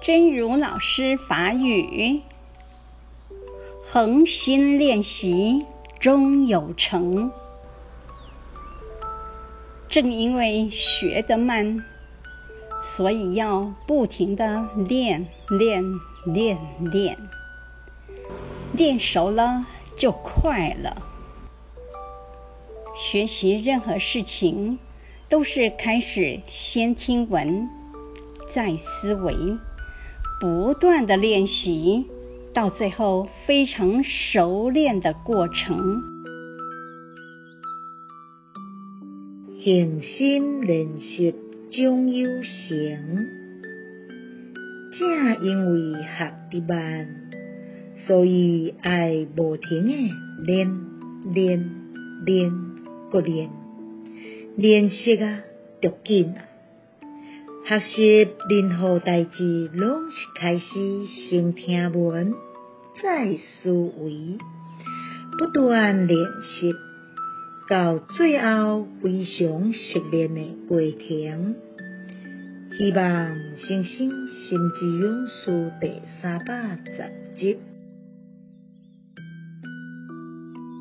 真如老师法语：恒心练习终有成。正因为学得慢，所以要不停地练练练练，练熟了就快了。学习任何事情，都是开始先听闻，再思维，不断地练习，到最后非常熟练的过程。恒心练习终有成，正因为学得慢，所以爱不停地练练练，搁练，练习啊，就紧啊。学习任何代志，拢是开始先听闻，再思维，不断练习。到最后非常熟练的过程，希望新生心之勇士第三百十集。